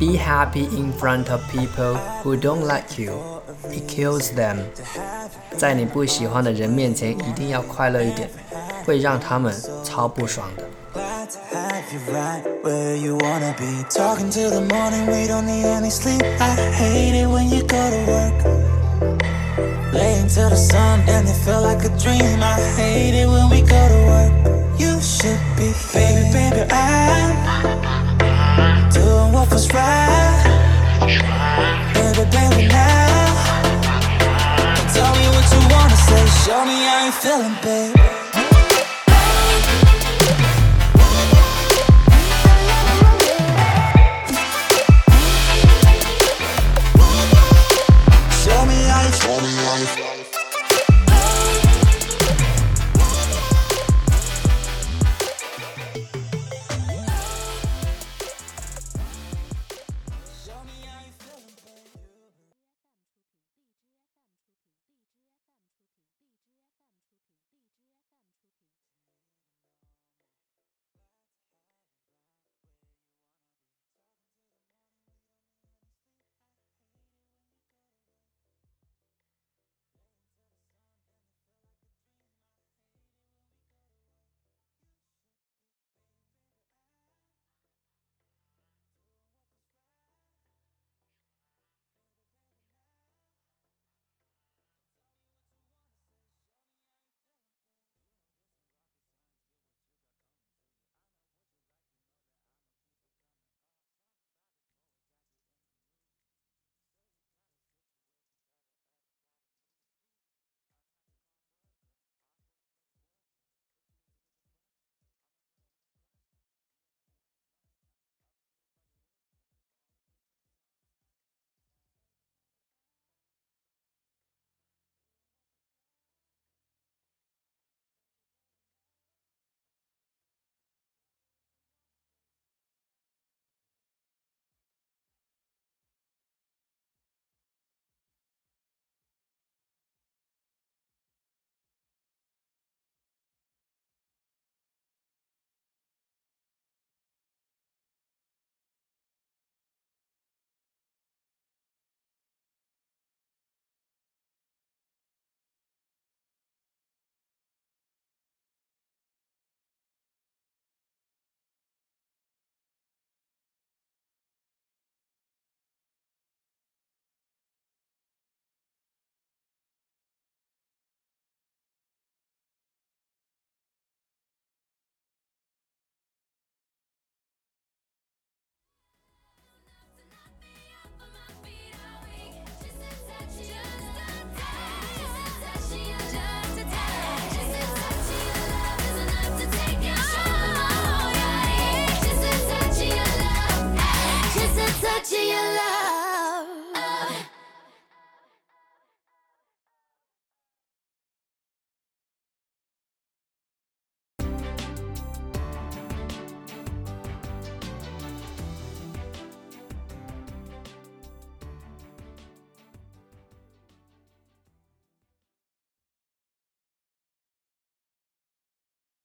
Be happy in front of people who don't like you. It kills them. 在你不喜欢的人面前一定要快乐一点，会让他们超不爽的。Glad to have you right where you wanna be. Talking till the morning, we don't need any sleep. I hate it when you go to work. Laying till the sun, then it feel like a dream. I hate it when we go to work. You should be, baby, baby, I'm doing what Baby, baby, now. Tell me what you wanna say, show me how you feeling, babe. Of your love.